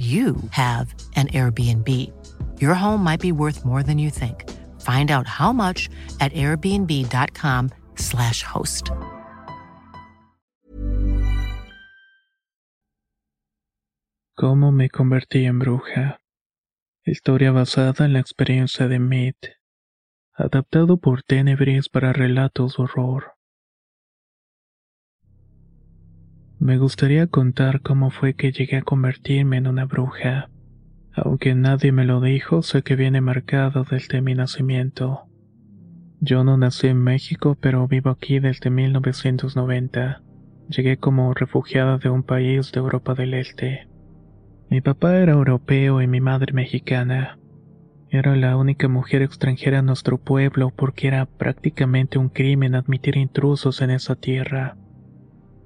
you have an Airbnb. Your home might be worth more than you think. Find out how much at airbnb.com/slash host. ¿Cómo me convertí en bruja? Historia basada en la experiencia de Mead. Adaptado por Tenebris para relatos de horror. Me gustaría contar cómo fue que llegué a convertirme en una bruja. Aunque nadie me lo dijo, sé que viene marcado desde mi nacimiento. Yo no nací en México, pero vivo aquí desde 1990. Llegué como refugiada de un país de Europa del Este. Mi papá era europeo y mi madre mexicana. Era la única mujer extranjera en nuestro pueblo porque era prácticamente un crimen admitir intrusos en esa tierra.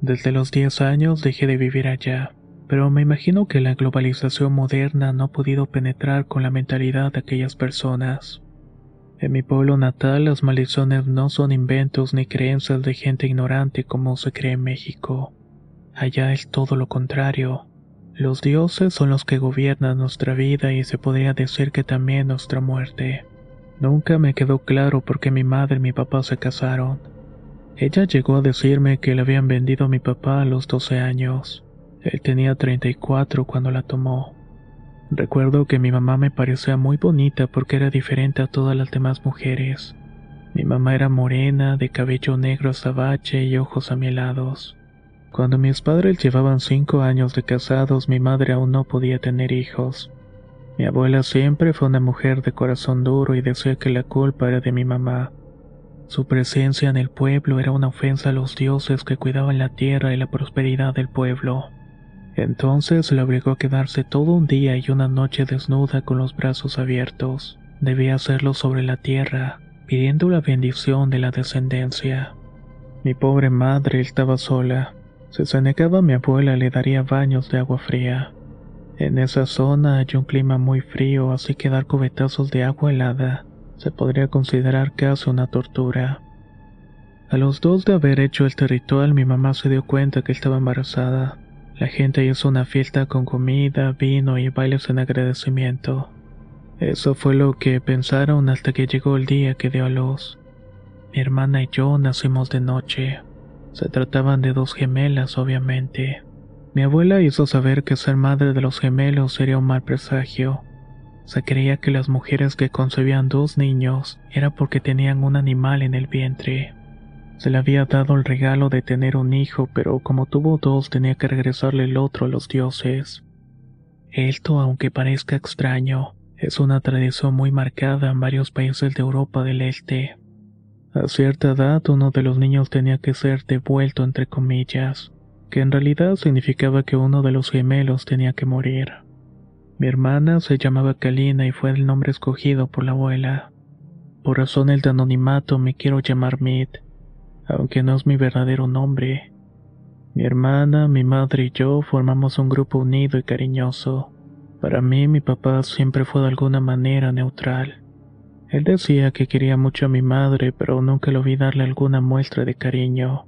Desde los 10 años dejé de vivir allá, pero me imagino que la globalización moderna no ha podido penetrar con la mentalidad de aquellas personas. En mi pueblo natal las maldiciones no son inventos ni creencias de gente ignorante como se cree en México. Allá es todo lo contrario. Los dioses son los que gobiernan nuestra vida y se podría decir que también nuestra muerte. Nunca me quedó claro por qué mi madre y mi papá se casaron. Ella llegó a decirme que le habían vendido a mi papá a los 12 años. Él tenía 34 cuando la tomó. Recuerdo que mi mamá me parecía muy bonita porque era diferente a todas las demás mujeres. Mi mamá era morena, de cabello negro azabache y ojos amielados. Cuando mis padres llevaban cinco años de casados, mi madre aún no podía tener hijos. Mi abuela siempre fue una mujer de corazón duro y decía que la culpa era de mi mamá. Su presencia en el pueblo era una ofensa a los dioses que cuidaban la tierra y la prosperidad del pueblo. Entonces le obligó a quedarse todo un día y una noche desnuda con los brazos abiertos. Debía hacerlo sobre la tierra, pidiendo la bendición de la descendencia. Mi pobre madre estaba sola. Si se negaba mi abuela le daría baños de agua fría. En esa zona hay un clima muy frío, así que dar cubetazos de agua helada se podría considerar casi una tortura. A los dos de haber hecho este ritual, mi mamá se dio cuenta que estaba embarazada. La gente hizo una fiesta con comida, vino y bailes en agradecimiento. Eso fue lo que pensaron hasta que llegó el día que dio a luz. Mi hermana y yo nacimos de noche. Se trataban de dos gemelas, obviamente. Mi abuela hizo saber que ser madre de los gemelos sería un mal presagio, se creía que las mujeres que concebían dos niños era porque tenían un animal en el vientre. Se le había dado el regalo de tener un hijo, pero como tuvo dos tenía que regresarle el otro a los dioses. Esto, aunque parezca extraño, es una tradición muy marcada en varios países de Europa del Este. A cierta edad uno de los niños tenía que ser devuelto entre comillas, que en realidad significaba que uno de los gemelos tenía que morir. Mi hermana se llamaba Kalina y fue el nombre escogido por la abuela. Por razones de anonimato me quiero llamar Mid, aunque no es mi verdadero nombre. Mi hermana, mi madre y yo formamos un grupo unido y cariñoso. Para mí mi papá siempre fue de alguna manera neutral. Él decía que quería mucho a mi madre, pero nunca lo vi darle alguna muestra de cariño.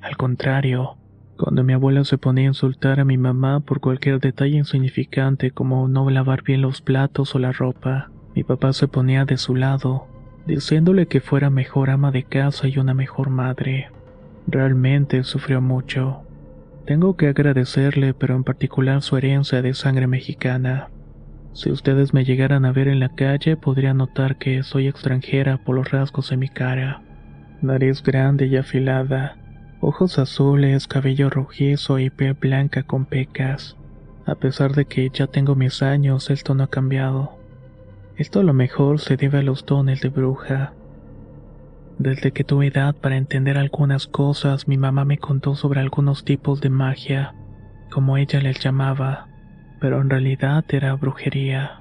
Al contrario, cuando mi abuela se ponía a insultar a mi mamá por cualquier detalle insignificante como no lavar bien los platos o la ropa, mi papá se ponía de su lado, diciéndole que fuera mejor ama de casa y una mejor madre. Realmente sufrió mucho. Tengo que agradecerle, pero en particular su herencia de sangre mexicana. Si ustedes me llegaran a ver en la calle, podrían notar que soy extranjera por los rasgos de mi cara. Nariz grande y afilada, ojos azules, cabello rojizo y piel blanca con pecas. A pesar de que ya tengo mis años, esto no ha cambiado. Esto a lo mejor se debe a los dones de bruja. Desde que tuve edad para entender algunas cosas, mi mamá me contó sobre algunos tipos de magia, como ella les llamaba, pero en realidad era brujería.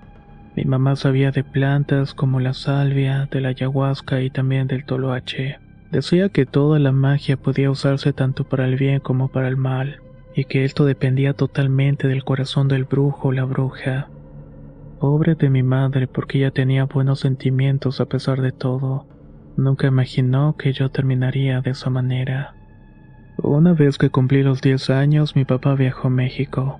Mi mamá sabía de plantas como la salvia, de la ayahuasca y también del toloache. Decía que toda la magia podía usarse tanto para el bien como para el mal, y que esto dependía totalmente del corazón del brujo o la bruja. Pobre de mi madre porque ella tenía buenos sentimientos a pesar de todo. Nunca imaginó que yo terminaría de esa manera. Una vez que cumplí los 10 años, mi papá viajó a México.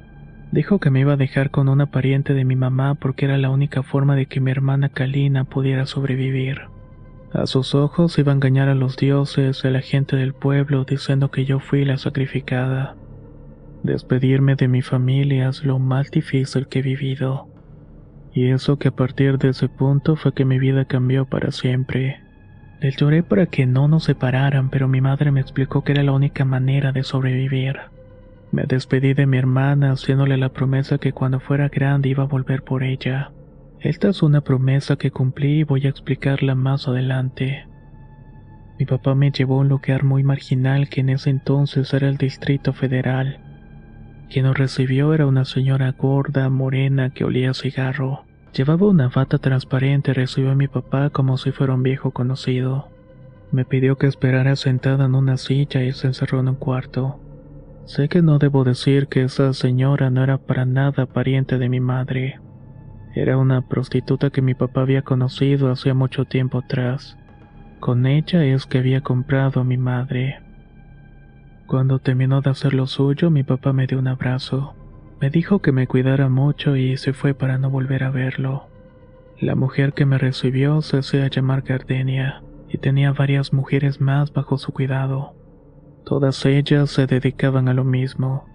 Dijo que me iba a dejar con una pariente de mi mamá porque era la única forma de que mi hermana Kalina pudiera sobrevivir. A sus ojos iba a engañar a los dioses y a la gente del pueblo diciendo que yo fui la sacrificada. Despedirme de mi familia es lo más difícil que he vivido. Y eso que a partir de ese punto fue que mi vida cambió para siempre. Le lloré para que no nos separaran, pero mi madre me explicó que era la única manera de sobrevivir. Me despedí de mi hermana haciéndole la promesa que cuando fuera grande iba a volver por ella. Esta es una promesa que cumplí y voy a explicarla más adelante. Mi papá me llevó a un lugar muy marginal que en ese entonces era el Distrito Federal. Quien nos recibió era una señora gorda, morena, que olía a cigarro. Llevaba una bata transparente y recibió a mi papá como si fuera un viejo conocido. Me pidió que esperara sentada en una silla y se encerró en un cuarto. Sé que no debo decir que esa señora no era para nada pariente de mi madre. Era una prostituta que mi papá había conocido hacía mucho tiempo atrás. Con ella es que había comprado a mi madre. Cuando terminó de hacer lo suyo, mi papá me dio un abrazo. Me dijo que me cuidara mucho y se fue para no volver a verlo. La mujer que me recibió se hacía llamar Gardenia y tenía varias mujeres más bajo su cuidado. Todas ellas se dedicaban a lo mismo,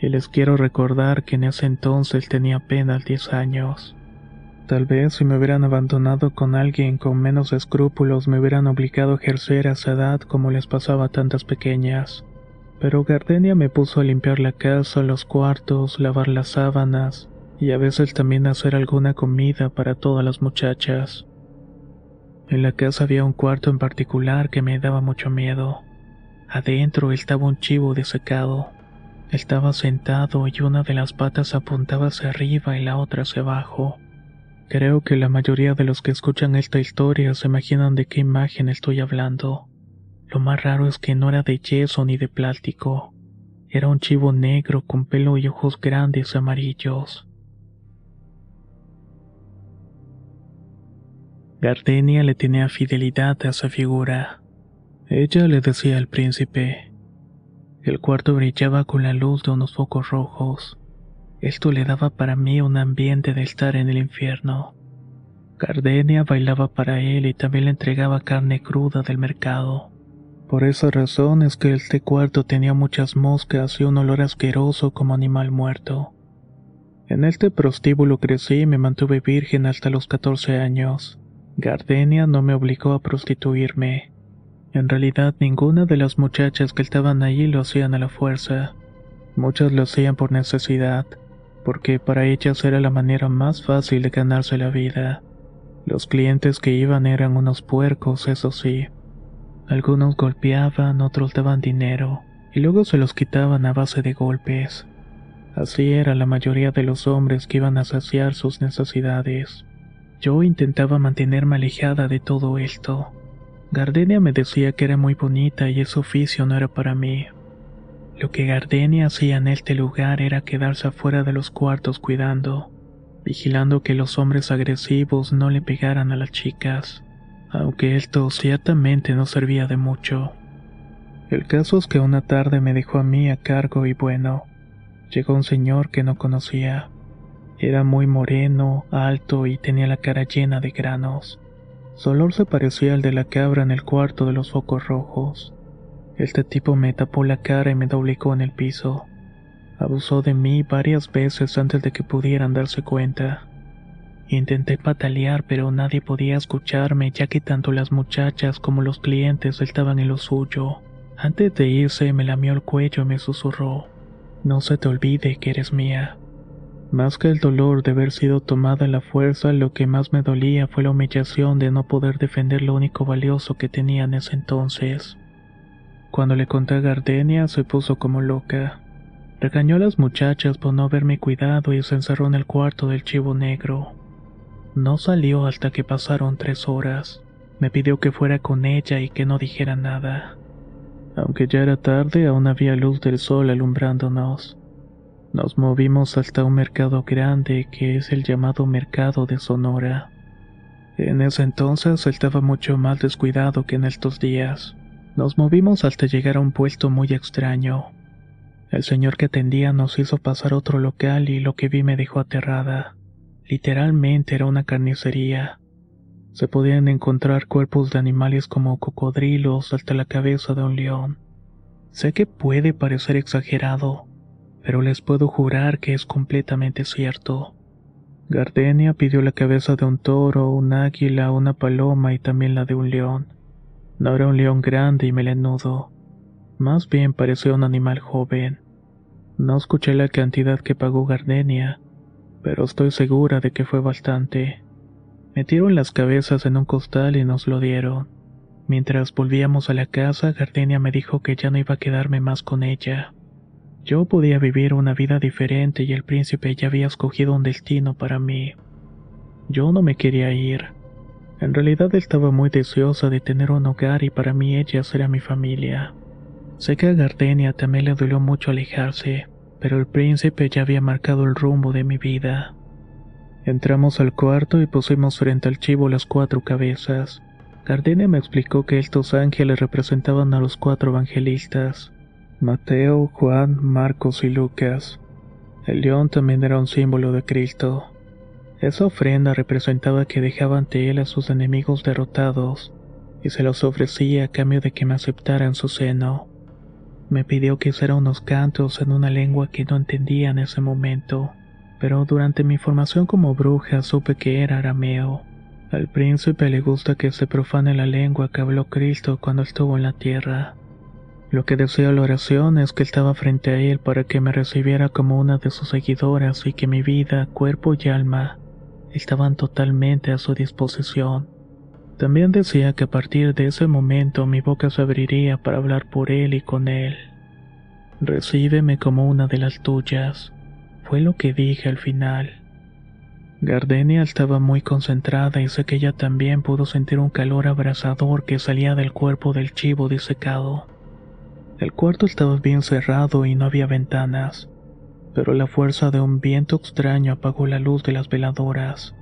y les quiero recordar que en ese entonces tenía apenas 10 años. Tal vez si me hubieran abandonado con alguien con menos escrúpulos me hubieran obligado a ejercer a esa edad como les pasaba a tantas pequeñas. Pero Gardenia me puso a limpiar la casa, los cuartos, lavar las sábanas y a veces también hacer alguna comida para todas las muchachas. En la casa había un cuarto en particular que me daba mucho miedo. Adentro estaba un chivo desecado. Estaba sentado y una de las patas apuntaba hacia arriba y la otra hacia abajo. Creo que la mayoría de los que escuchan esta historia se imaginan de qué imagen estoy hablando. Lo más raro es que no era de yeso ni de plástico. Era un chivo negro con pelo y ojos grandes amarillos. Gardenia le tenía fidelidad a esa figura. Ella le decía al príncipe. El cuarto brillaba con la luz de unos focos rojos. Esto le daba para mí un ambiente de estar en el infierno. Gardenia bailaba para él y también le entregaba carne cruda del mercado. Por esa razón es que este cuarto tenía muchas moscas y un olor asqueroso como animal muerto. En este prostíbulo crecí y me mantuve virgen hasta los 14 años. Gardenia no me obligó a prostituirme. En realidad ninguna de las muchachas que estaban allí lo hacían a la fuerza. Muchas lo hacían por necesidad, porque para ellas era la manera más fácil de ganarse la vida. Los clientes que iban eran unos puercos, eso sí. Algunos golpeaban, otros daban dinero, y luego se los quitaban a base de golpes. Así era la mayoría de los hombres que iban a saciar sus necesidades. Yo intentaba mantenerme alejada de todo esto Gardenia me decía que era muy bonita y ese oficio no era para mí. Lo que Gardenia hacía en este lugar era quedarse afuera de los cuartos cuidando, vigilando que los hombres agresivos no le pegaran a las chicas, aunque esto ciertamente no servía de mucho. El caso es que una tarde me dejó a mí a cargo y bueno, llegó un señor que no conocía. Era muy moreno, alto y tenía la cara llena de granos. Su olor se parecía al de la cabra en el cuarto de los focos rojos. Este tipo me tapó la cara y me doblegó en el piso. Abusó de mí varias veces antes de que pudieran darse cuenta. Intenté patalear, pero nadie podía escucharme ya que tanto las muchachas como los clientes estaban en lo suyo. Antes de irse me lamió el cuello y me susurró, No se te olvide que eres mía. Más que el dolor de haber sido tomada la fuerza, lo que más me dolía fue la humillación de no poder defender lo único valioso que tenía en ese entonces. Cuando le conté a Gardenia, se puso como loca. Regañó a las muchachas por no haberme cuidado y se encerró en el cuarto del chivo negro. No salió hasta que pasaron tres horas. Me pidió que fuera con ella y que no dijera nada. Aunque ya era tarde, aún había luz del sol alumbrándonos. Nos movimos hasta un mercado grande que es el llamado Mercado de Sonora. En ese entonces estaba mucho más descuidado que en estos días. Nos movimos hasta llegar a un puesto muy extraño. El señor que atendía nos hizo pasar otro local y lo que vi me dejó aterrada. Literalmente era una carnicería. Se podían encontrar cuerpos de animales como cocodrilos hasta la cabeza de un león. Sé que puede parecer exagerado, pero les puedo jurar que es completamente cierto. Gardenia pidió la cabeza de un toro, un águila, una paloma y también la de un león. No era un león grande y melenudo. Más bien parecía un animal joven. No escuché la cantidad que pagó Gardenia, pero estoy segura de que fue bastante. Metieron las cabezas en un costal y nos lo dieron. Mientras volvíamos a la casa, Gardenia me dijo que ya no iba a quedarme más con ella. Yo podía vivir una vida diferente y el príncipe ya había escogido un destino para mí. Yo no me quería ir. En realidad estaba muy deseosa de tener un hogar y para mí ella era mi familia. Sé que a Gardenia también le dolió mucho alejarse, pero el príncipe ya había marcado el rumbo de mi vida. Entramos al cuarto y pusimos frente al chivo las cuatro cabezas. Gardenia me explicó que estos ángeles representaban a los cuatro evangelistas, Mateo, Juan, Marcos y Lucas. El león también era un símbolo de Cristo. Esa ofrenda representaba que dejaba ante él a sus enemigos derrotados y se los ofrecía a cambio de que me aceptara en su seno. Me pidió que hiciera unos cantos en una lengua que no entendía en ese momento, pero durante mi formación como bruja supe que era arameo. Al príncipe le gusta que se profane la lengua que habló Cristo cuando estuvo en la tierra. Lo que desea la oración es que estaba frente a él para que me recibiera como una de sus seguidoras y que mi vida, cuerpo y alma estaban totalmente a su disposición. También decía que a partir de ese momento mi boca se abriría para hablar por él y con él. Recíbeme como una de las tuyas, fue lo que dije al final. Gardenia estaba muy concentrada y sé que ella también pudo sentir un calor abrasador que salía del cuerpo del chivo disecado. El cuarto estaba bien cerrado y no había ventanas, pero la fuerza de un viento extraño apagó la luz de las veladoras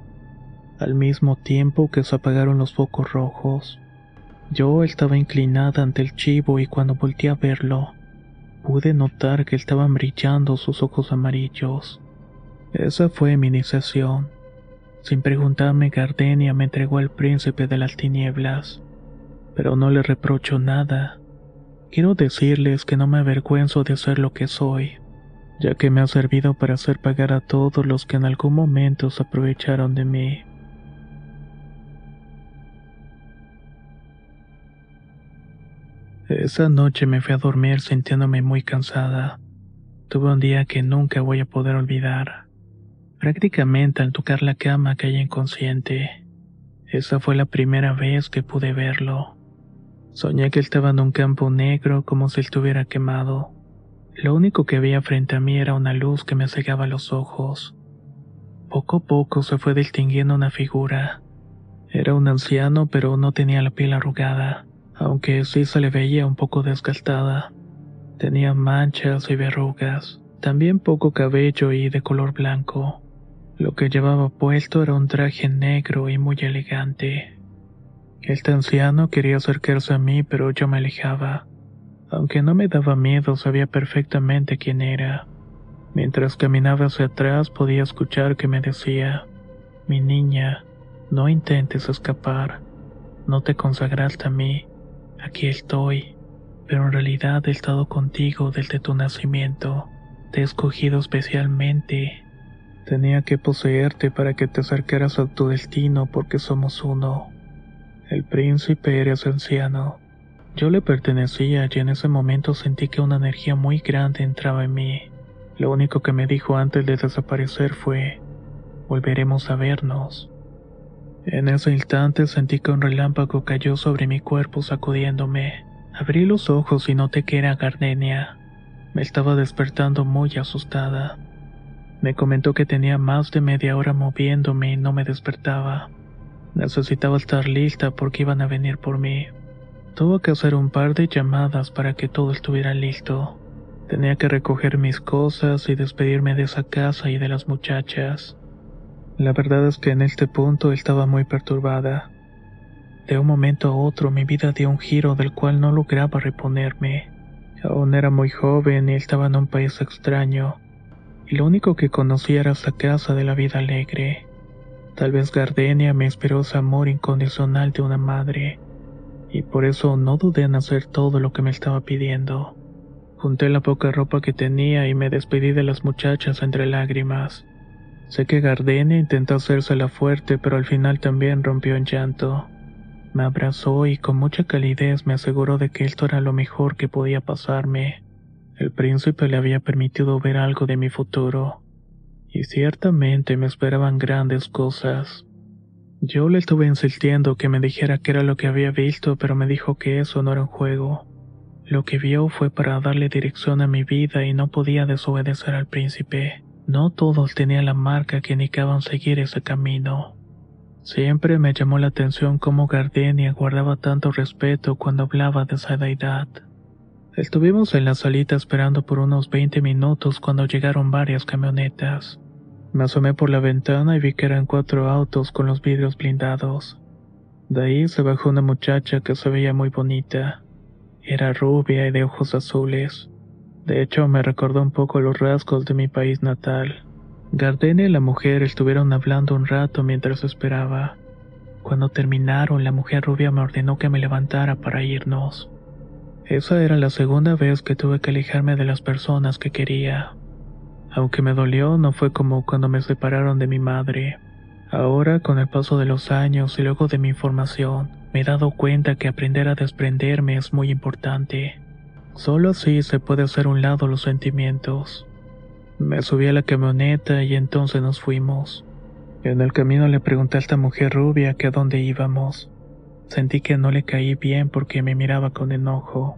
al mismo tiempo que se apagaron los focos rojos. Yo estaba inclinada ante el chivo y cuando volteé a verlo, pude notar que estaban brillando sus ojos amarillos. Esa fue mi iniciación. Sin preguntarme, Gardenia me entregó al príncipe de las tinieblas. Pero no le reprocho nada. Quiero decirles que no me avergüenzo de ser lo que soy, ya que me ha servido para hacer pagar a todos los que en algún momento se aprovecharon de mí. Esa noche me fui a dormir sintiéndome muy cansada. Tuve un día que nunca voy a poder olvidar. Prácticamente al tocar la cama caí inconsciente. Esa fue la primera vez que pude verlo. Soñé que estaba en un campo negro como si estuviera quemado. Lo único que había frente a mí era una luz que me cegaba los ojos. Poco a poco se fue distinguiendo una figura. Era un anciano pero no tenía la piel arrugada aunque sí se le veía un poco desgastada. Tenía manchas y verrugas, también poco cabello y de color blanco. Lo que llevaba puesto era un traje negro y muy elegante. Este anciano quería acercarse a mí, pero yo me alejaba. Aunque no me daba miedo, sabía perfectamente quién era. Mientras caminaba hacia atrás podía escuchar que me decía, mi niña, no intentes escapar, no te consagraste a mí, Aquí estoy, pero en realidad he estado contigo desde tu nacimiento. Te he escogido especialmente. Tenía que poseerte para que te acercaras a tu destino porque somos uno. El príncipe eres anciano. Yo le pertenecía y en ese momento sentí que una energía muy grande entraba en mí. Lo único que me dijo antes de desaparecer fue, volveremos a vernos. En ese instante sentí que un relámpago cayó sobre mi cuerpo sacudiéndome. Abrí los ojos y noté que era Gardenia. Me estaba despertando muy asustada. Me comentó que tenía más de media hora moviéndome y no me despertaba. Necesitaba estar lista porque iban a venir por mí. Tuve que hacer un par de llamadas para que todo estuviera listo. Tenía que recoger mis cosas y despedirme de esa casa y de las muchachas. La verdad es que en este punto estaba muy perturbada. De un momento a otro mi vida dio un giro del cual no lograba reponerme. Aún era muy joven y estaba en un país extraño, y lo único que conocía era esa casa de la vida alegre. Tal vez Gardenia me inspiró ese amor incondicional de una madre y por eso no dudé en hacer todo lo que me estaba pidiendo. Junté la poca ropa que tenía y me despedí de las muchachas entre lágrimas. Sé que Gardenia intentó hacérsela fuerte, pero al final también rompió en llanto. Me abrazó y con mucha calidez me aseguró de que esto era lo mejor que podía pasarme. El príncipe le había permitido ver algo de mi futuro. Y ciertamente me esperaban grandes cosas. Yo le estuve insistiendo que me dijera qué era lo que había visto, pero me dijo que eso no era un juego. Lo que vio fue para darle dirección a mi vida y no podía desobedecer al príncipe. No todos tenían la marca que indicaban seguir ese camino. Siempre me llamó la atención cómo Gardenia guardaba tanto respeto cuando hablaba de esa deidad. Estuvimos en la salita esperando por unos 20 minutos cuando llegaron varias camionetas. Me asomé por la ventana y vi que eran cuatro autos con los vidrios blindados. De ahí se bajó una muchacha que se veía muy bonita. Era rubia y de ojos azules. De hecho, me recordó un poco los rasgos de mi país natal. Gardenia y la mujer estuvieron hablando un rato mientras esperaba. Cuando terminaron, la mujer rubia me ordenó que me levantara para irnos. Esa era la segunda vez que tuve que alejarme de las personas que quería. Aunque me dolió, no fue como cuando me separaron de mi madre. Ahora, con el paso de los años y luego de mi información, me he dado cuenta que aprender a desprenderme es muy importante. Solo así se puede hacer un lado los sentimientos. Me subí a la camioneta y entonces nos fuimos. En el camino le pregunté a esta mujer rubia que a dónde íbamos. Sentí que no le caí bien porque me miraba con enojo.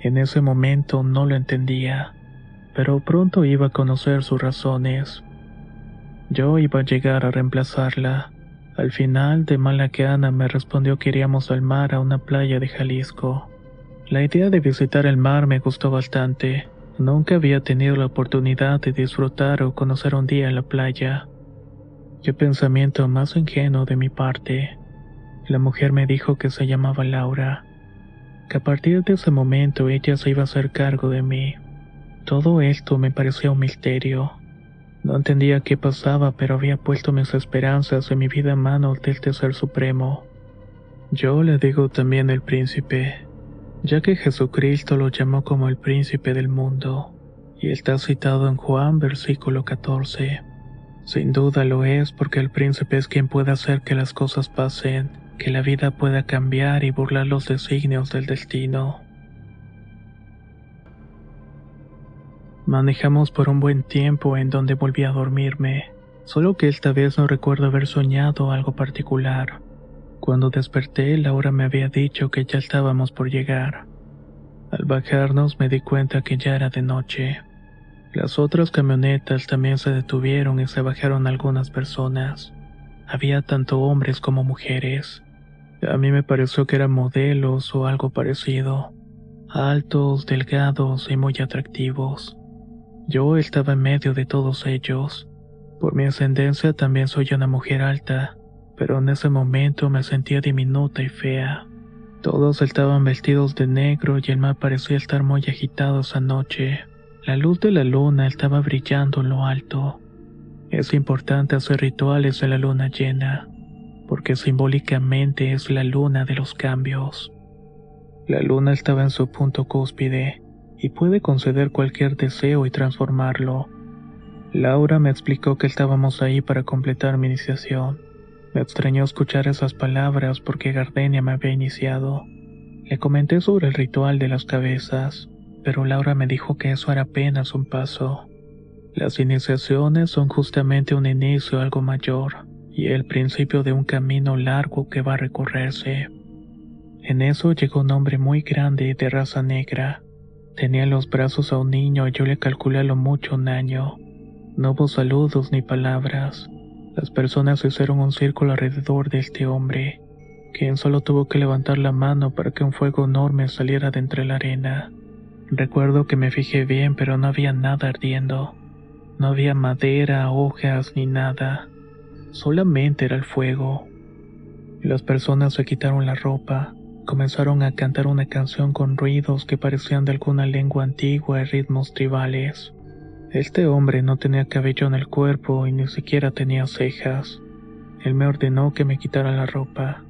En ese momento no lo entendía pero pronto iba a conocer sus razones. Yo iba a llegar a reemplazarla. Al final, de mala que Ana me respondió que iríamos al mar a una playa de Jalisco. La idea de visitar el mar me gustó bastante. Nunca había tenido la oportunidad de disfrutar o conocer un día en la playa. Qué pensamiento más ingenuo de mi parte. La mujer me dijo que se llamaba Laura, que a partir de ese momento ella se iba a hacer cargo de mí. Todo esto me parecía un misterio. No entendía qué pasaba, pero había puesto mis esperanzas en mi vida en manos del Tercer Supremo. Yo le digo también el príncipe, ya que Jesucristo lo llamó como el príncipe del mundo, y está citado en Juan versículo 14. Sin duda lo es porque el príncipe es quien puede hacer que las cosas pasen, que la vida pueda cambiar y burlar los designios del destino. Manejamos por un buen tiempo en donde volví a dormirme, solo que esta vez no recuerdo haber soñado algo particular. Cuando desperté, Laura me había dicho que ya estábamos por llegar. Al bajarnos me di cuenta que ya era de noche. Las otras camionetas también se detuvieron y se bajaron algunas personas. Había tanto hombres como mujeres. A mí me pareció que eran modelos o algo parecido. Altos, delgados y muy atractivos. Yo estaba en medio de todos ellos. Por mi ascendencia también soy una mujer alta, pero en ese momento me sentía diminuta y fea. Todos estaban vestidos de negro y el mar parecía estar muy agitado esa noche. La luz de la luna estaba brillando en lo alto. Es importante hacer rituales en la luna llena, porque simbólicamente es la luna de los cambios. La luna estaba en su punto cúspide, y puede conceder cualquier deseo y transformarlo. Laura me explicó que estábamos ahí para completar mi iniciación. Me extrañó escuchar esas palabras porque Gardenia me había iniciado. Le comenté sobre el ritual de las cabezas, pero Laura me dijo que eso era apenas un paso. Las iniciaciones son justamente un inicio algo mayor y el principio de un camino largo que va a recorrerse. En eso llegó un hombre muy grande de raza negra. Tenía en los brazos a un niño y yo le calculé a lo mucho un año. No hubo saludos ni palabras. Las personas hicieron un círculo alrededor de este hombre, quien solo tuvo que levantar la mano para que un fuego enorme saliera de entre la arena. Recuerdo que me fijé bien, pero no había nada ardiendo. No había madera, hojas ni nada. Solamente era el fuego. Las personas se quitaron la ropa, comenzaron a cantar una canción con ruidos que parecían de alguna lengua antigua y ritmos tribales. Este hombre no tenía cabello en el cuerpo y ni siquiera tenía cejas. Él me ordenó que me quitara la ropa.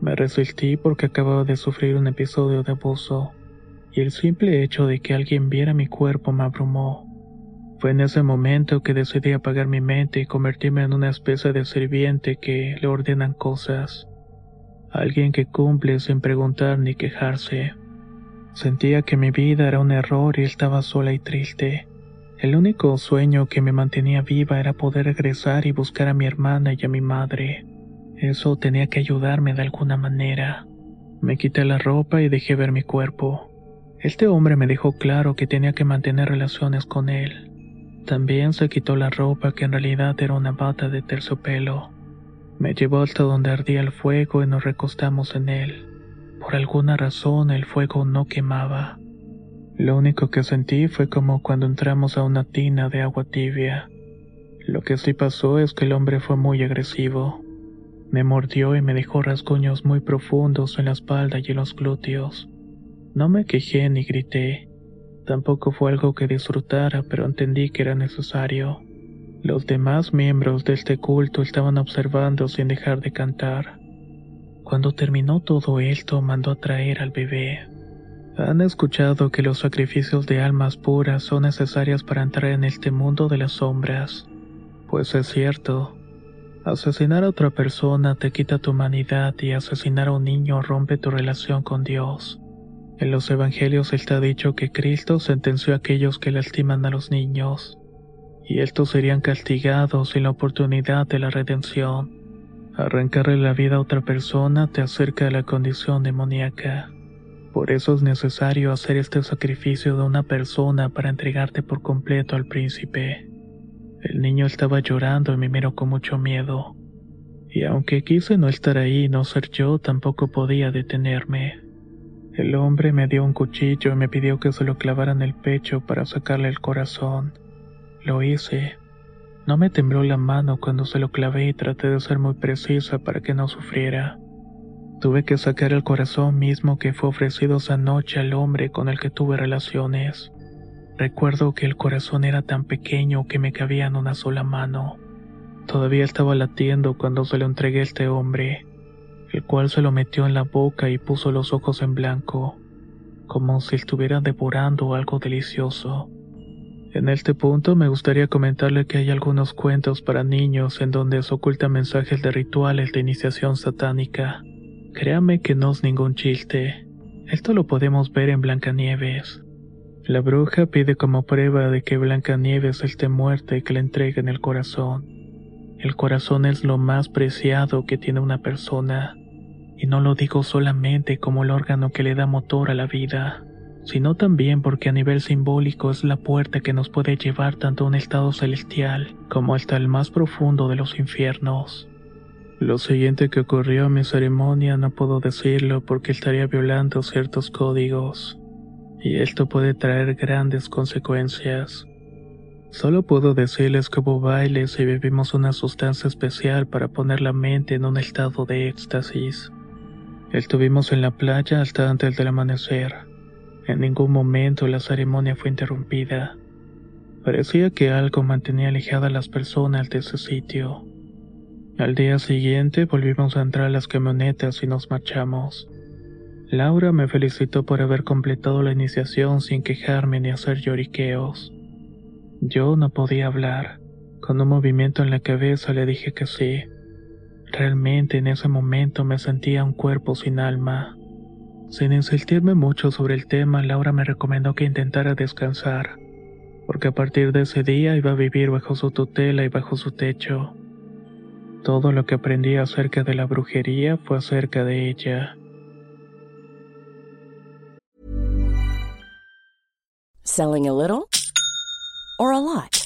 Me resistí porque acababa de sufrir un episodio de abuso, y el simple hecho de que alguien viera mi cuerpo me abrumó. Fue en ese momento que decidí apagar mi mente y convertirme en una especie de sirviente que le ordenan cosas. Alguien que cumple sin preguntar ni quejarse. Sentía que mi vida era un error y estaba sola y triste. El único sueño que me mantenía viva era poder regresar y buscar a mi hermana y a mi madre. Eso tenía que ayudarme de alguna manera. Me quité la ropa y dejé ver mi cuerpo. Este hombre me dejó claro que tenía que mantener relaciones con él. También se quitó la ropa que en realidad era una bata de terciopelo. Me llevó hasta donde ardía el fuego y nos recostamos en él. Por alguna razón el fuego no quemaba. Lo único que sentí fue como cuando entramos a una tina de agua tibia. Lo que sí pasó es que el hombre fue muy agresivo. Me mordió y me dejó rasguños muy profundos en la espalda y en los glúteos. No me quejé ni grité. Tampoco fue algo que disfrutara, pero entendí que era necesario. Los demás miembros de este culto estaban observando sin dejar de cantar. Cuando terminó todo esto, mandó a traer al bebé. Han escuchado que los sacrificios de almas puras son necesarias para entrar en este mundo de las sombras. Pues es cierto. Asesinar a otra persona te quita tu humanidad y asesinar a un niño rompe tu relación con Dios. En los evangelios está dicho que Cristo sentenció a aquellos que lastiman a los niños, y estos serían castigados sin la oportunidad de la redención. Arrancarle la vida a otra persona te acerca a la condición demoníaca. Por eso es necesario hacer este sacrificio de una persona para entregarte por completo al príncipe. El niño estaba llorando y me miró con mucho miedo. Y aunque quise no estar ahí no ser yo, tampoco podía detenerme. El hombre me dio un cuchillo y me pidió que se lo clavara en el pecho para sacarle el corazón. Lo hice. No me tembló la mano cuando se lo clavé y traté de ser muy precisa para que no sufriera. Tuve que sacar el corazón mismo que fue ofrecido esa noche al hombre con el que tuve relaciones. Recuerdo que el corazón era tan pequeño que me cabía en una sola mano. Todavía estaba latiendo cuando se lo entregué a este hombre, el cual se lo metió en la boca y puso los ojos en blanco, como si estuviera devorando algo delicioso. En este punto me gustaría comentarle que hay algunos cuentos para niños en donde se ocultan mensajes de rituales de iniciación satánica. Créame que no es ningún chiste. Esto lo podemos ver en Blancanieves. La bruja pide como prueba de que Blancanieves esté muerta y que le entreguen el corazón. El corazón es lo más preciado que tiene una persona, y no lo digo solamente como el órgano que le da motor a la vida, sino también porque a nivel simbólico es la puerta que nos puede llevar tanto a un estado celestial como hasta el más profundo de los infiernos. Lo siguiente que ocurrió en mi ceremonia no puedo decirlo porque estaría violando ciertos códigos, y esto puede traer grandes consecuencias. Solo puedo decirles que hubo bailes y bebimos una sustancia especial para poner la mente en un estado de éxtasis. Estuvimos en la playa hasta antes del amanecer. En ningún momento la ceremonia fue interrumpida. Parecía que algo mantenía alejadas a las personas de ese sitio. Al día siguiente volvimos a entrar a las camionetas y nos marchamos. Laura me felicitó por haber completado la iniciación sin quejarme ni hacer lloriqueos. Yo no podía hablar. Con un movimiento en la cabeza le dije que sí. Realmente en ese momento me sentía un cuerpo sin alma. Sin insistirme mucho sobre el tema, Laura me recomendó que intentara descansar, porque a partir de ese día iba a vivir bajo su tutela y bajo su techo. Todo lo que aprendí acerca de la brujería fue acerca de ella. Selling a little or a lot?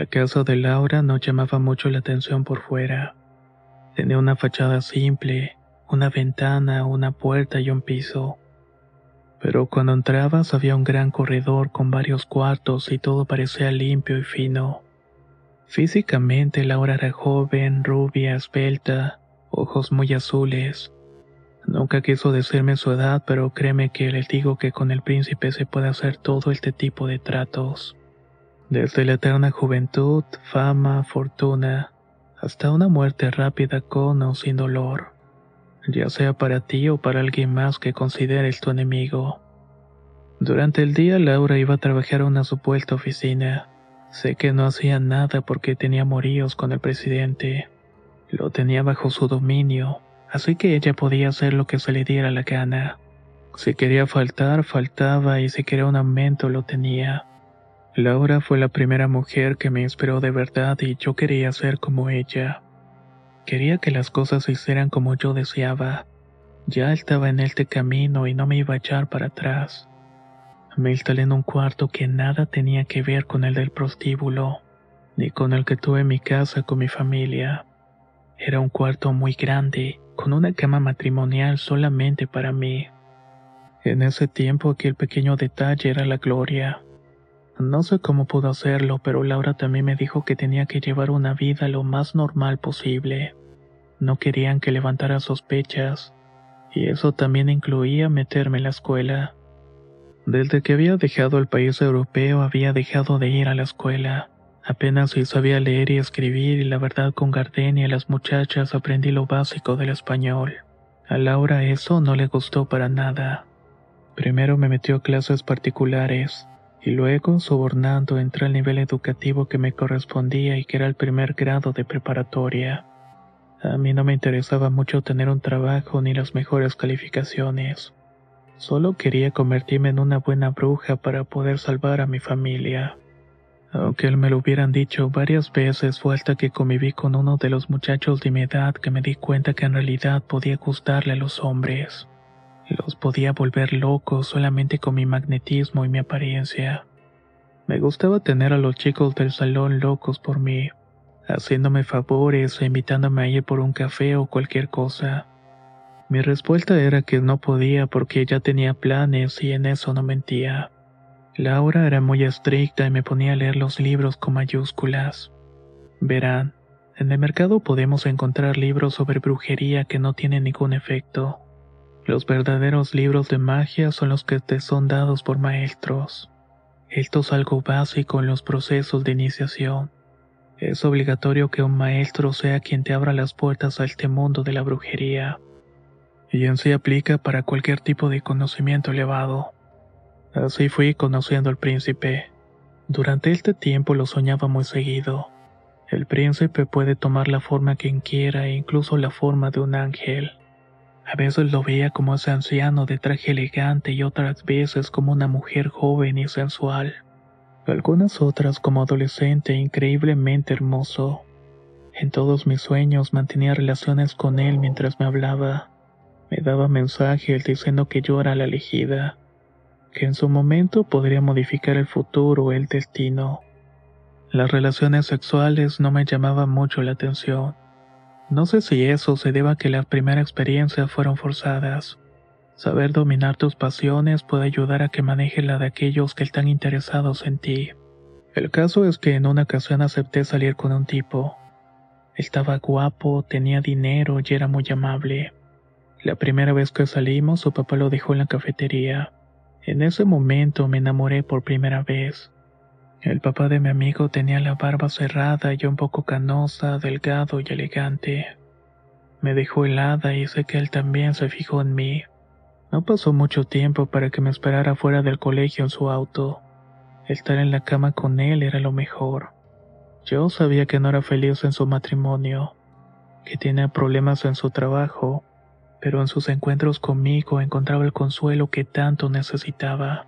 La casa de Laura no llamaba mucho la atención por fuera. Tenía una fachada simple, una ventana, una puerta y un piso. Pero cuando entrabas había un gran corredor con varios cuartos y todo parecía limpio y fino. Físicamente Laura era joven, rubia, esbelta, ojos muy azules. Nunca quiso decirme su edad, pero créeme que les digo que con el príncipe se puede hacer todo este tipo de tratos. Desde la eterna juventud, fama, fortuna, hasta una muerte rápida con o sin dolor, ya sea para ti o para alguien más que consideres tu enemigo. Durante el día Laura iba a trabajar a una supuesta oficina. Sé que no hacía nada porque tenía moríos con el presidente. Lo tenía bajo su dominio, así que ella podía hacer lo que se le diera la gana. Si quería faltar, faltaba y si quería un aumento, lo tenía. Laura fue la primera mujer que me inspiró de verdad y yo quería ser como ella. Quería que las cosas se hicieran como yo deseaba. Ya estaba en este camino y no me iba a echar para atrás. Me instalé en un cuarto que nada tenía que ver con el del prostíbulo, ni con el que tuve en mi casa con mi familia. Era un cuarto muy grande, con una cama matrimonial solamente para mí. En ese tiempo aquel pequeño detalle era la gloria. No sé cómo pudo hacerlo, pero Laura también me dijo que tenía que llevar una vida lo más normal posible. No querían que levantara sospechas, y eso también incluía meterme en la escuela. Desde que había dejado el país europeo había dejado de ir a la escuela. Apenas si sabía leer y escribir y la verdad con Gardenia y las muchachas aprendí lo básico del español. A Laura eso no le gustó para nada. Primero me metió a clases particulares y luego, sobornando, entré al nivel educativo que me correspondía y que era el primer grado de preparatoria. A mí no me interesaba mucho tener un trabajo ni las mejores calificaciones. Solo quería convertirme en una buena bruja para poder salvar a mi familia. Aunque él me lo hubieran dicho varias veces, fue hasta que conviví con uno de los muchachos de mi edad que me di cuenta que en realidad podía gustarle a los hombres. Los podía volver locos solamente con mi magnetismo y mi apariencia. Me gustaba tener a los chicos del salón locos por mí, haciéndome favores e invitándome a ir por un café o cualquier cosa. Mi respuesta era que no podía porque ya tenía planes y en eso no mentía. Laura era muy estricta y me ponía a leer los libros con mayúsculas. Verán, en el mercado podemos encontrar libros sobre brujería que no tienen ningún efecto. Los verdaderos libros de magia son los que te son dados por maestros. Esto es algo básico en los procesos de iniciación. Es obligatorio que un maestro sea quien te abra las puertas a este mundo de la brujería. Y en sí aplica para cualquier tipo de conocimiento elevado. Así fui conociendo al príncipe. Durante este tiempo lo soñaba muy seguido. El príncipe puede tomar la forma quien quiera e incluso la forma de un ángel. A veces lo veía como ese anciano de traje elegante y otras veces como una mujer joven y sensual. Algunas otras como adolescente increíblemente hermoso. En todos mis sueños mantenía relaciones con él mientras me hablaba. Me daba mensajes diciendo que yo era la elegida, que en su momento podría modificar el futuro o el destino. Las relaciones sexuales no me llamaban mucho la atención. No sé si eso se deba a que las primeras experiencias fueron forzadas. Saber dominar tus pasiones puede ayudar a que manejes la de aquellos que están interesados en ti. El caso es que en una ocasión acepté salir con un tipo. Estaba guapo, tenía dinero y era muy amable. La primera vez que salimos, su papá lo dejó en la cafetería. En ese momento me enamoré por primera vez. El papá de mi amigo tenía la barba cerrada y un poco canosa, delgado y elegante. Me dejó helada y sé que él también se fijó en mí. No pasó mucho tiempo para que me esperara fuera del colegio en su auto. Estar en la cama con él era lo mejor. Yo sabía que no era feliz en su matrimonio, que tenía problemas en su trabajo, pero en sus encuentros conmigo encontraba el consuelo que tanto necesitaba.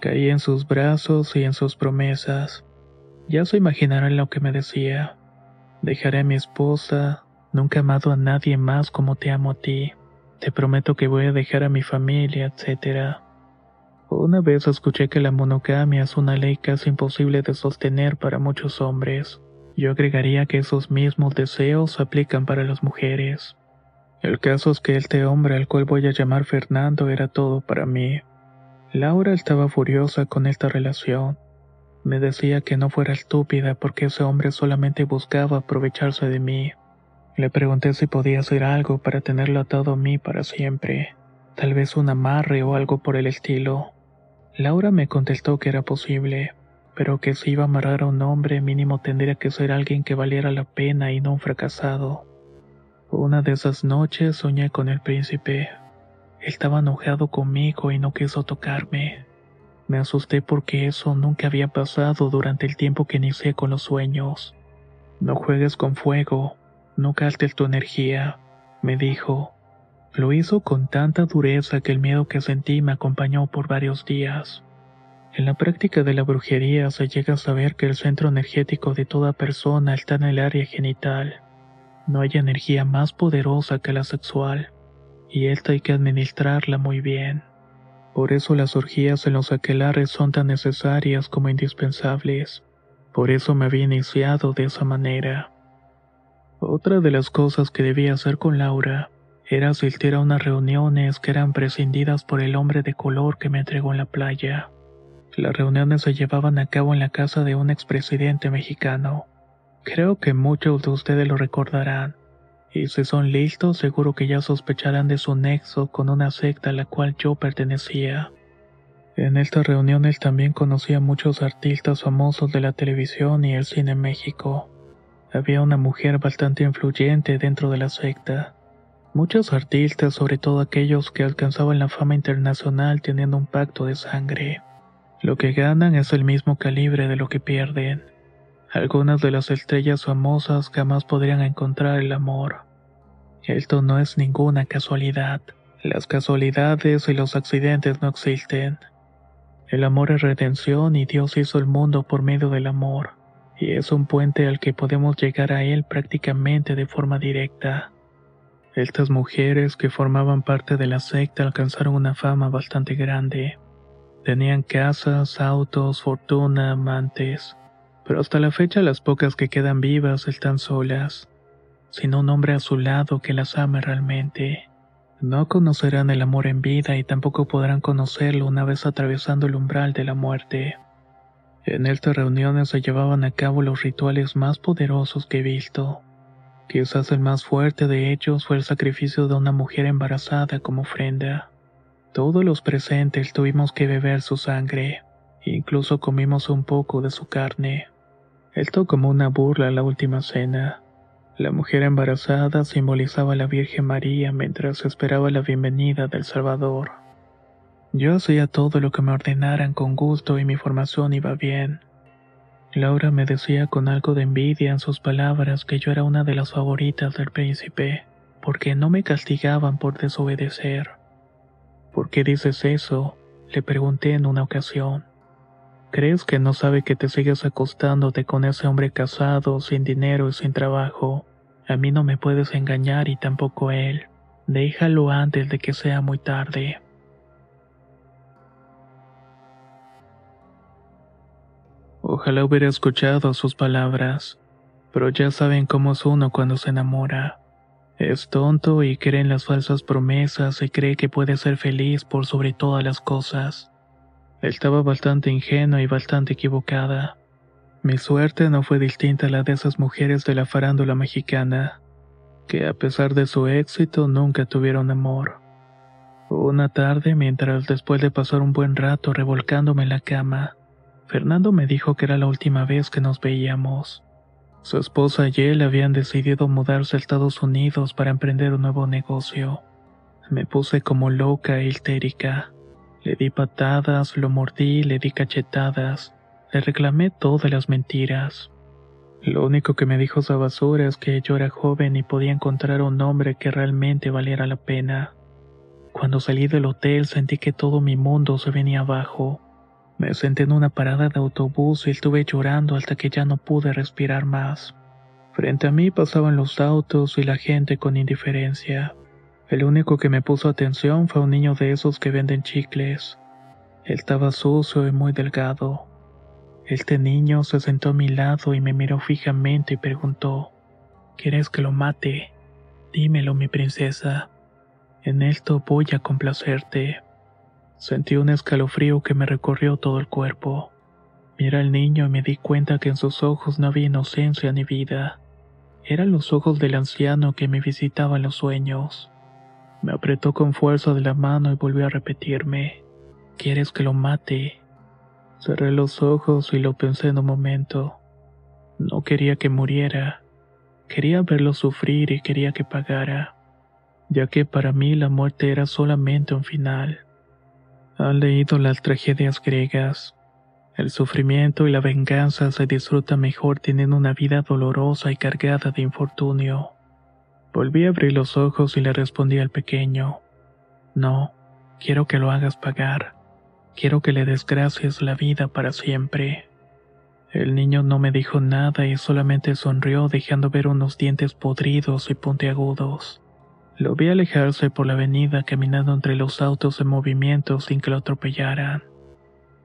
Caí en sus brazos y en sus promesas. Ya se imaginarán lo que me decía. Dejaré a mi esposa, nunca he amado a nadie más como te amo a ti. Te prometo que voy a dejar a mi familia, etc. Una vez escuché que la monogamia es una ley casi imposible de sostener para muchos hombres. Yo agregaría que esos mismos deseos se aplican para las mujeres. El caso es que este hombre al cual voy a llamar Fernando era todo para mí. Laura estaba furiosa con esta relación. Me decía que no fuera estúpida porque ese hombre solamente buscaba aprovecharse de mí. Le pregunté si podía hacer algo para tenerlo atado a mí para siempre, tal vez un amarre o algo por el estilo. Laura me contestó que era posible, pero que si iba a amarrar a un hombre mínimo tendría que ser alguien que valiera la pena y no un fracasado. Una de esas noches soñé con el príncipe. Estaba enojado conmigo y no quiso tocarme. Me asusté porque eso nunca había pasado durante el tiempo que inicié con los sueños. No juegues con fuego, no gastes tu energía, me dijo. Lo hizo con tanta dureza que el miedo que sentí me acompañó por varios días. En la práctica de la brujería se llega a saber que el centro energético de toda persona está en el área genital. No hay energía más poderosa que la sexual, y esta hay que administrarla muy bien. Por eso las orgías en los aquelares son tan necesarias como indispensables. Por eso me había iniciado de esa manera. Otra de las cosas que debía hacer con Laura era asistir a unas reuniones que eran prescindidas por el hombre de color que me entregó en la playa. Las reuniones se llevaban a cabo en la casa de un expresidente mexicano. Creo que muchos de ustedes lo recordarán, y si son listos seguro que ya sospecharán de su nexo con una secta a la cual yo pertenecía. En estas reuniones también conocí a muchos artistas famosos de la televisión y el cine México. Había una mujer bastante influyente dentro de la secta. Muchos artistas, sobre todo aquellos que alcanzaban la fama internacional teniendo un pacto de sangre. Lo que ganan es el mismo calibre de lo que pierden. Algunas de las estrellas famosas jamás podrían encontrar el amor. Esto no es ninguna casualidad. Las casualidades y los accidentes no existen. El amor es redención y Dios hizo el mundo por medio del amor, y es un puente al que podemos llegar a él prácticamente de forma directa. Estas mujeres que formaban parte de la secta alcanzaron una fama bastante grande. Tenían casas, autos, fortuna, amantes pero hasta la fecha las pocas que quedan vivas están solas, sin un hombre a su lado que las ame realmente. No conocerán el amor en vida y tampoco podrán conocerlo una vez atravesando el umbral de la muerte. En estas reuniones se llevaban a cabo los rituales más poderosos que he visto. Quizás el más fuerte de ellos fue el sacrificio de una mujer embarazada como ofrenda. Todos los presentes tuvimos que beber su sangre, incluso comimos un poco de su carne. Esto como una burla a la última cena. La mujer embarazada simbolizaba a la Virgen María mientras esperaba la bienvenida del Salvador. Yo hacía todo lo que me ordenaran con gusto y mi formación iba bien. Laura me decía con algo de envidia en sus palabras que yo era una de las favoritas del príncipe, porque no me castigaban por desobedecer. ¿Por qué dices eso? Le pregunté en una ocasión. ¿Crees que no sabe que te sigues acostándote con ese hombre casado, sin dinero y sin trabajo? A mí no me puedes engañar y tampoco él. Déjalo antes de que sea muy tarde. Ojalá hubiera escuchado sus palabras, pero ya saben cómo es uno cuando se enamora. Es tonto y cree en las falsas promesas y cree que puede ser feliz por sobre todas las cosas. Estaba bastante ingenua y bastante equivocada. Mi suerte no fue distinta a la de esas mujeres de la farándula mexicana, que a pesar de su éxito nunca tuvieron amor. Una tarde, mientras después de pasar un buen rato revolcándome en la cama, Fernando me dijo que era la última vez que nos veíamos. Su esposa y él habían decidido mudarse a Estados Unidos para emprender un nuevo negocio. Me puse como loca e histérica. Le di patadas, lo mordí, le di cachetadas, le reclamé todas las mentiras. Lo único que me dijo esa basura es que yo era joven y podía encontrar un hombre que realmente valiera la pena. Cuando salí del hotel sentí que todo mi mundo se venía abajo. Me senté en una parada de autobús y estuve llorando hasta que ya no pude respirar más. Frente a mí pasaban los autos y la gente con indiferencia. El único que me puso atención fue un niño de esos que venden chicles. Él estaba sucio y muy delgado. Este niño se sentó a mi lado y me miró fijamente y preguntó, ¿Quieres que lo mate? Dímelo, mi princesa. En esto voy a complacerte. Sentí un escalofrío que me recorrió todo el cuerpo. Miré al niño y me di cuenta que en sus ojos no había inocencia ni vida. Eran los ojos del anciano que me visitaba en los sueños. Me apretó con fuerza de la mano y volvió a repetirme, ¿quieres que lo mate? Cerré los ojos y lo pensé en un momento. No quería que muriera. Quería verlo sufrir y quería que pagara ya que para mí la muerte era solamente un final. Han leído las tragedias griegas. El sufrimiento y la venganza se disfruta mejor teniendo una vida dolorosa y cargada de infortunio. Volví a abrir los ojos y le respondí al pequeño, No, quiero que lo hagas pagar. Quiero que le desgracies la vida para siempre. El niño no me dijo nada y solamente sonrió dejando ver unos dientes podridos y puntiagudos. Lo vi alejarse por la avenida caminando entre los autos en movimiento sin que lo atropellaran.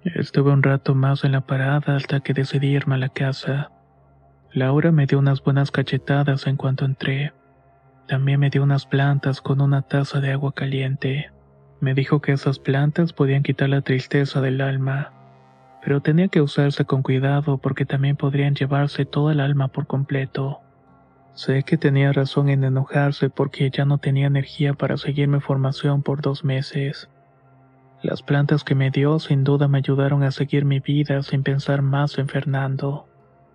Estuve un rato más en la parada hasta que decidí irme a la casa. Laura me dio unas buenas cachetadas en cuanto entré. También me dio unas plantas con una taza de agua caliente. Me dijo que esas plantas podían quitar la tristeza del alma, pero tenía que usarse con cuidado porque también podrían llevarse toda el alma por completo. Sé que tenía razón en enojarse porque ya no tenía energía para seguir mi formación por dos meses. Las plantas que me dio sin duda me ayudaron a seguir mi vida sin pensar más en Fernando.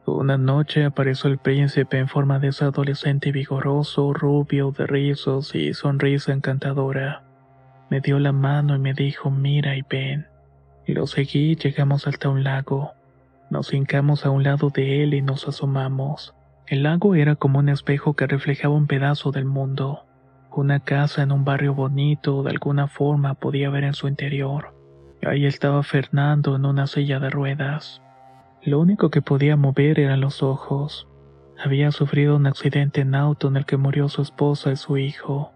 Una noche apareció el príncipe en forma de ese adolescente vigoroso, rubio, de rizos y sonrisa encantadora. Me dio la mano y me dijo mira y ven. Lo seguí y llegamos hasta un lago. Nos hincamos a un lado de él y nos asomamos. El lago era como un espejo que reflejaba un pedazo del mundo. Una casa en un barrio bonito de alguna forma podía ver en su interior. Ahí estaba Fernando en una silla de ruedas. Lo único que podía mover eran los ojos. Había sufrido un accidente en auto en el que murió su esposa y su hijo.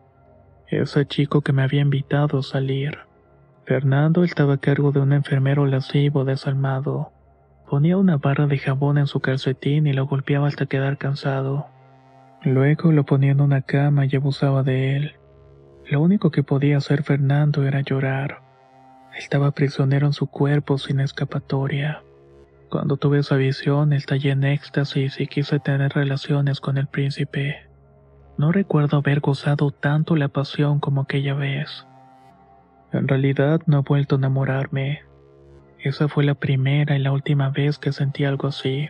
Ese chico que me había invitado a salir. Fernando estaba a cargo de un enfermero lascivo desalmado. Ponía una barra de jabón en su calcetín y lo golpeaba hasta quedar cansado. Luego lo ponía en una cama y abusaba de él. Lo único que podía hacer Fernando era llorar. Estaba prisionero en su cuerpo sin escapatoria. Cuando tuve esa visión, estallé en éxtasis y quise tener relaciones con el príncipe. No recuerdo haber gozado tanto la pasión como aquella vez. En realidad no he vuelto a enamorarme. Esa fue la primera y la última vez que sentí algo así.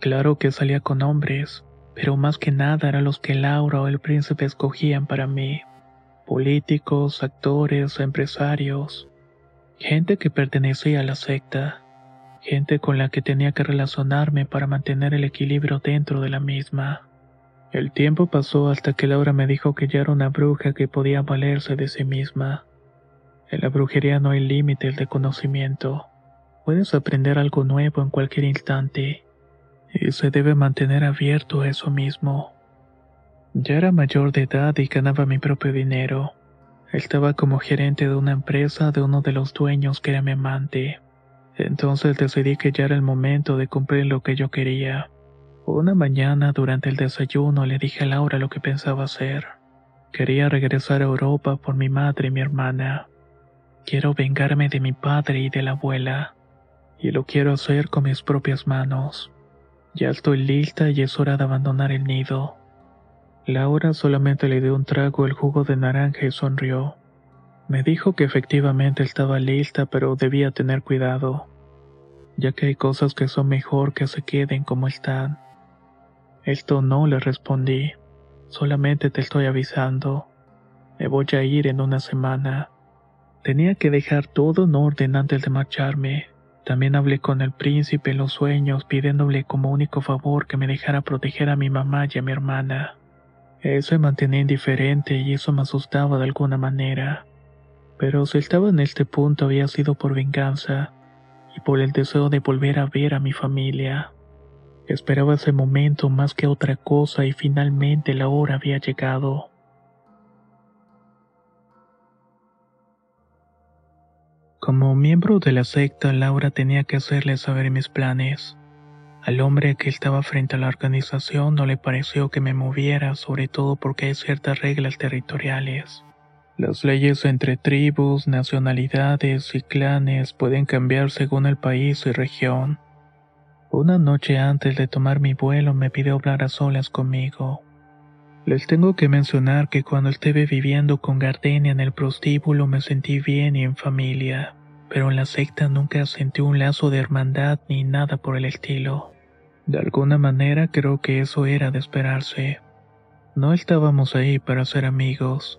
Claro que salía con hombres, pero más que nada eran los que Laura o el príncipe escogían para mí. Políticos, actores, empresarios. Gente que pertenecía a la secta. Gente con la que tenía que relacionarme para mantener el equilibrio dentro de la misma. El tiempo pasó hasta que Laura me dijo que ya era una bruja que podía valerse de sí misma. En la brujería no hay límites de conocimiento. Puedes aprender algo nuevo en cualquier instante y se debe mantener abierto a eso mismo. Ya era mayor de edad y ganaba mi propio dinero. Estaba como gerente de una empresa de uno de los dueños que era mi amante. Entonces decidí que ya era el momento de cumplir lo que yo quería. Una mañana durante el desayuno le dije a Laura lo que pensaba hacer. Quería regresar a Europa por mi madre y mi hermana. Quiero vengarme de mi padre y de la abuela. Y lo quiero hacer con mis propias manos. Ya estoy lista y es hora de abandonar el nido. Laura solamente le dio un trago el jugo de naranja y sonrió. Me dijo que efectivamente estaba lista, pero debía tener cuidado, ya que hay cosas que son mejor que se queden como están. Esto no le respondí, solamente te estoy avisando. Me voy a ir en una semana. Tenía que dejar todo en orden antes de marcharme. También hablé con el príncipe en los sueños pidiéndole como único favor que me dejara proteger a mi mamá y a mi hermana. Él se mantenía indiferente y eso me asustaba de alguna manera. Pero si estaba en este punto había sido por venganza y por el deseo de volver a ver a mi familia. Esperaba ese momento más que otra cosa y finalmente la hora había llegado. Como miembro de la secta, Laura tenía que hacerle saber mis planes. Al hombre que estaba frente a la organización no le pareció que me moviera, sobre todo porque hay ciertas reglas territoriales. Las leyes entre tribus, nacionalidades y clanes pueden cambiar según el país y región. Una noche antes de tomar mi vuelo me pidió hablar a solas conmigo. Les tengo que mencionar que cuando estuve viviendo con Gardenia en el prostíbulo me sentí bien y en familia, pero en la secta nunca sentí un lazo de hermandad ni nada por el estilo. De alguna manera creo que eso era de esperarse. No estábamos ahí para ser amigos,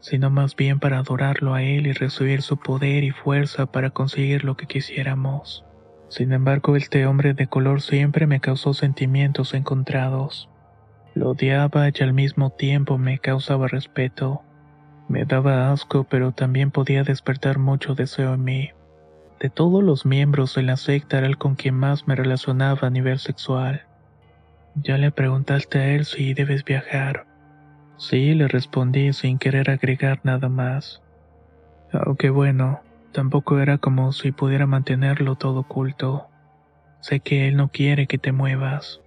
sino más bien para adorarlo a él y recibir su poder y fuerza para conseguir lo que quisiéramos. Sin embargo, este hombre de color siempre me causó sentimientos encontrados. Lo odiaba y al mismo tiempo me causaba respeto. Me daba asco, pero también podía despertar mucho deseo en mí. De todos los miembros de la secta era el con quien más me relacionaba a nivel sexual. Ya le preguntaste a él si debes viajar. Sí, le respondí sin querer agregar nada más. Aunque bueno, tampoco era como si pudiera mantenerlo todo oculto. Sé que él no quiere que te muevas.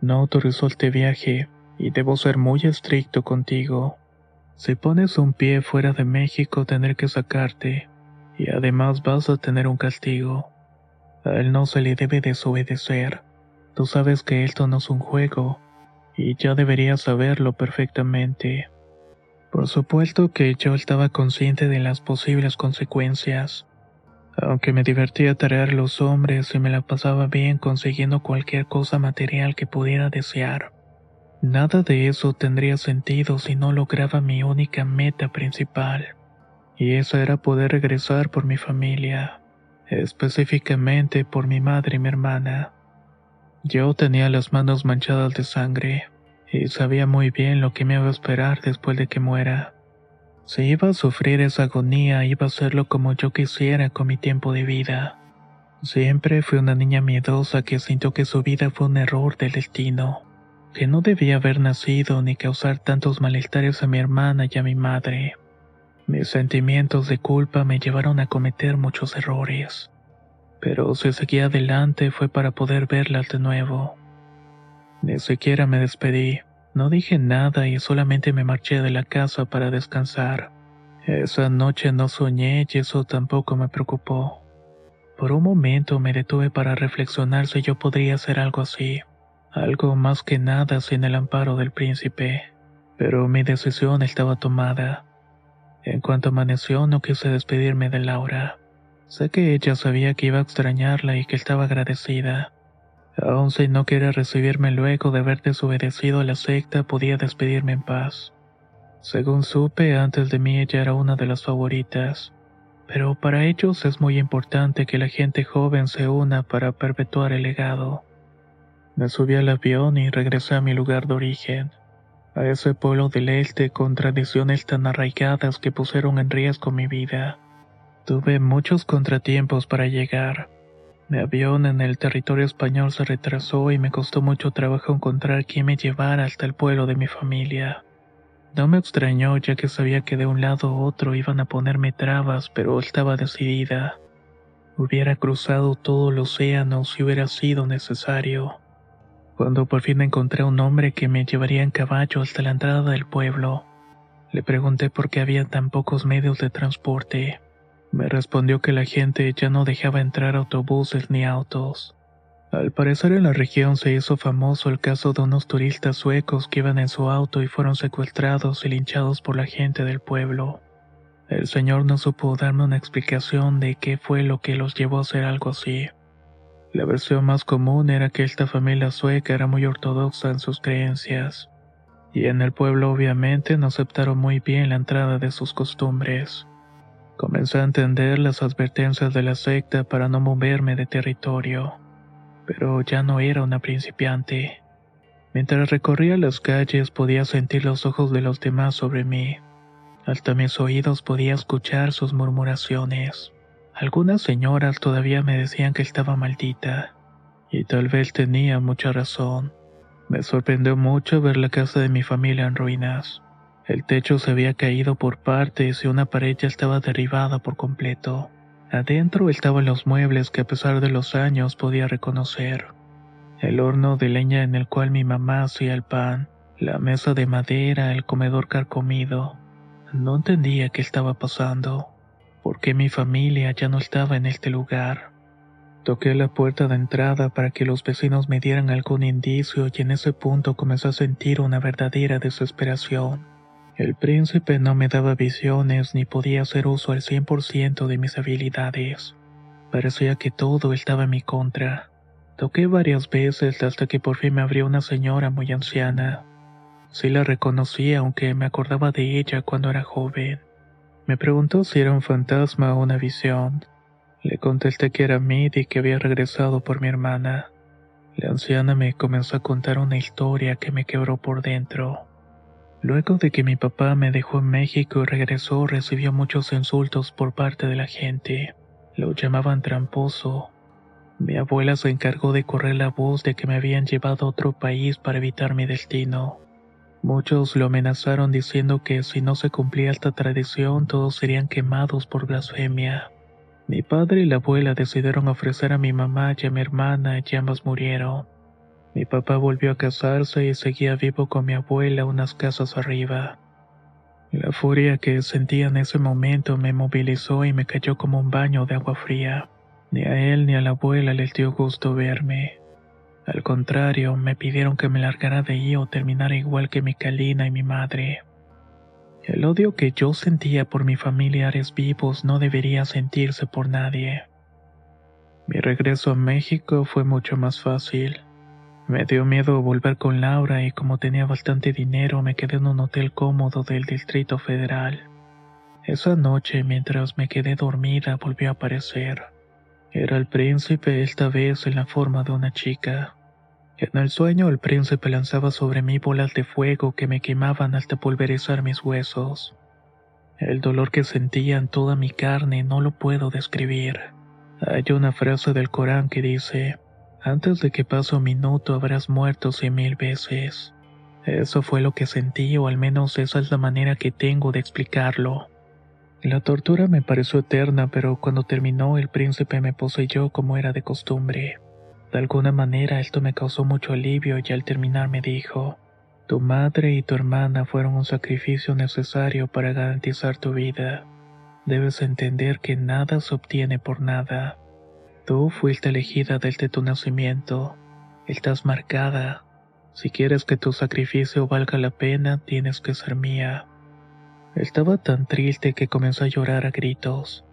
No autorizó este viaje y debo ser muy estricto contigo. Si pones un pie fuera de México tendré que sacarte y además vas a tener un castigo. A él no se le debe desobedecer. Tú sabes que esto no es un juego, y ya deberías saberlo perfectamente. Por supuesto que yo estaba consciente de las posibles consecuencias. Aunque me divertía tarear los hombres y me la pasaba bien consiguiendo cualquier cosa material que pudiera desear. Nada de eso tendría sentido si no lograba mi única meta principal y eso era poder regresar por mi familia, específicamente por mi madre y mi hermana. Yo tenía las manos manchadas de sangre y sabía muy bien lo que me iba a esperar después de que muera. Si iba a sufrir esa agonía, iba a hacerlo como yo quisiera con mi tiempo de vida. Siempre fui una niña miedosa que sintió que su vida fue un error del destino, que no debía haber nacido ni causar tantos malestares a mi hermana y a mi madre. Mis sentimientos de culpa me llevaron a cometer muchos errores, pero si seguí adelante fue para poder verlas de nuevo. Ni siquiera me despedí, no dije nada y solamente me marché de la casa para descansar. Esa noche no soñé y eso tampoco me preocupó. Por un momento me detuve para reflexionar si yo podría hacer algo así, algo más que nada sin el amparo del príncipe, pero mi decisión estaba tomada. En cuanto amaneció no quise despedirme de Laura. Sé que ella sabía que iba a extrañarla y que estaba agradecida. Aun si no quiere recibirme luego de haber desobedecido a la secta, podía despedirme en paz. Según supe, antes de mí ella era una de las favoritas. Pero para ellos es muy importante que la gente joven se una para perpetuar el legado. Me subí al avión y regresé a mi lugar de origen a ese pueblo del este con tradiciones tan arraigadas que pusieron en riesgo mi vida. Tuve muchos contratiempos para llegar. Mi avión en el territorio español se retrasó y me costó mucho trabajo encontrar quien me llevara hasta el pueblo de mi familia. No me extrañó ya que sabía que de un lado u otro iban a ponerme trabas, pero estaba decidida. Hubiera cruzado todo el océano si hubiera sido necesario. Cuando por fin encontré a un hombre que me llevaría en caballo hasta la entrada del pueblo, le pregunté por qué había tan pocos medios de transporte. Me respondió que la gente ya no dejaba entrar autobuses ni autos. Al parecer en la región se hizo famoso el caso de unos turistas suecos que iban en su auto y fueron secuestrados y linchados por la gente del pueblo. El señor no supo darme una explicación de qué fue lo que los llevó a hacer algo así. La versión más común era que esta familia sueca era muy ortodoxa en sus creencias, y en el pueblo obviamente no aceptaron muy bien la entrada de sus costumbres. Comencé a entender las advertencias de la secta para no moverme de territorio, pero ya no era una principiante. Mientras recorría las calles podía sentir los ojos de los demás sobre mí. Hasta mis oídos podía escuchar sus murmuraciones. Algunas señoras todavía me decían que estaba maldita, y tal vez tenía mucha razón. Me sorprendió mucho ver la casa de mi familia en ruinas. El techo se había caído por partes y una pared ya estaba derribada por completo. Adentro estaban los muebles que a pesar de los años podía reconocer. El horno de leña en el cual mi mamá hacía el pan, la mesa de madera, el comedor carcomido. No entendía qué estaba pasando, por qué mi familia ya no estaba en este lugar. Toqué la puerta de entrada para que los vecinos me dieran algún indicio y en ese punto comencé a sentir una verdadera desesperación. El príncipe no me daba visiones ni podía hacer uso al 100% de mis habilidades. Parecía que todo estaba en mi contra. Toqué varias veces hasta que por fin me abrió una señora muy anciana. Sí la reconocí aunque me acordaba de ella cuando era joven. Me preguntó si era un fantasma o una visión. Le contesté que era Mid y que había regresado por mi hermana. La anciana me comenzó a contar una historia que me quebró por dentro. Luego de que mi papá me dejó en México y regresó, recibió muchos insultos por parte de la gente. Lo llamaban tramposo. Mi abuela se encargó de correr la voz de que me habían llevado a otro país para evitar mi destino. Muchos lo amenazaron diciendo que si no se cumplía esta tradición todos serían quemados por blasfemia. Mi padre y la abuela decidieron ofrecer a mi mamá y a mi hermana y ambas murieron. Mi papá volvió a casarse y seguía vivo con mi abuela unas casas arriba. La furia que sentía en ese momento me movilizó y me cayó como un baño de agua fría. Ni a él ni a la abuela les dio gusto verme. Al contrario, me pidieron que me largara de ahí o terminara igual que mi Kalina y mi madre. El odio que yo sentía por mis familiares vivos no debería sentirse por nadie. Mi regreso a México fue mucho más fácil. Me dio miedo volver con Laura y como tenía bastante dinero me quedé en un hotel cómodo del Distrito Federal. Esa noche, mientras me quedé dormida, volvió a aparecer. Era el príncipe, esta vez en la forma de una chica. En el sueño el príncipe lanzaba sobre mí bolas de fuego que me quemaban hasta pulverizar mis huesos. El dolor que sentía en toda mi carne no lo puedo describir. Hay una frase del Corán que dice, antes de que pase un minuto habrás muerto cien mil veces. Eso fue lo que sentí, o al menos esa es la manera que tengo de explicarlo. La tortura me pareció eterna, pero cuando terminó el príncipe me poseyó como era de costumbre. De alguna manera esto me causó mucho alivio y al terminar me dijo, Tu madre y tu hermana fueron un sacrificio necesario para garantizar tu vida. Debes entender que nada se obtiene por nada. Tú fuiste elegida desde tu nacimiento. Estás marcada. Si quieres que tu sacrificio valga la pena, tienes que ser mía. Estaba tan triste que comenzó a llorar a gritos.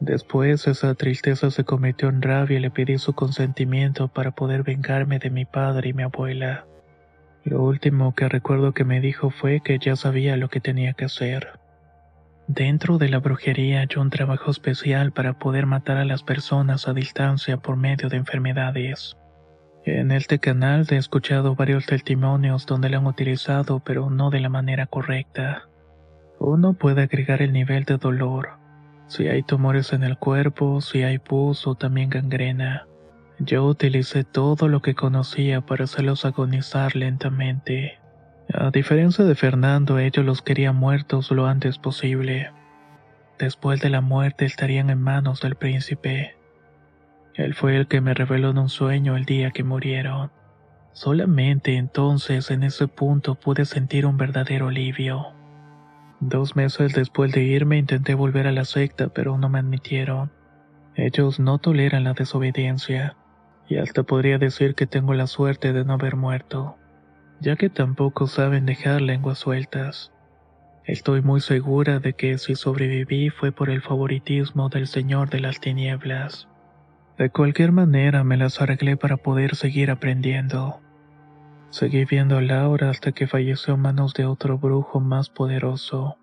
Después esa tristeza se convirtió en rabia y le pedí su consentimiento para poder vengarme de mi padre y mi abuela. Lo último que recuerdo que me dijo fue que ya sabía lo que tenía que hacer. Dentro de la brujería hay un trabajo especial para poder matar a las personas a distancia por medio de enfermedades. En este canal he escuchado varios testimonios donde lo han utilizado pero no de la manera correcta. Uno puede agregar el nivel de dolor, si hay tumores en el cuerpo, si hay pus o también gangrena. Yo utilicé todo lo que conocía para hacerlos agonizar lentamente. A diferencia de Fernando, ellos los querían muertos lo antes posible. Después de la muerte estarían en manos del príncipe. Él fue el que me reveló en un sueño el día que murieron. Solamente entonces en ese punto pude sentir un verdadero alivio. Dos meses después de irme intenté volver a la secta, pero no me admitieron. Ellos no toleran la desobediencia, y hasta podría decir que tengo la suerte de no haber muerto, ya que tampoco saben dejar lenguas sueltas. Estoy muy segura de que si sobreviví fue por el favoritismo del Señor de las Tinieblas. De cualquier manera me las arreglé para poder seguir aprendiendo. Seguí viendo a Laura hasta que falleció en manos de otro brujo más poderoso,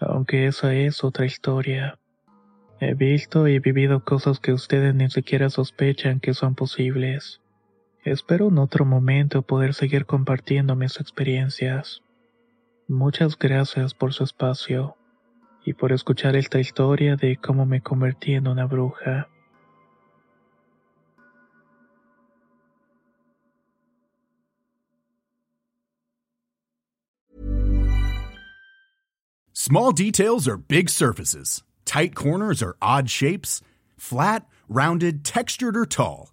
aunque esa es otra historia. He visto y vivido cosas que ustedes ni siquiera sospechan que son posibles. Espero en otro momento poder seguir compartiendo mis experiencias. Muchas gracias por su espacio y por escuchar esta historia de cómo me convertí en una bruja. Small details are big surfaces. Tight corners are odd shapes. Flat, rounded, textured, or tall.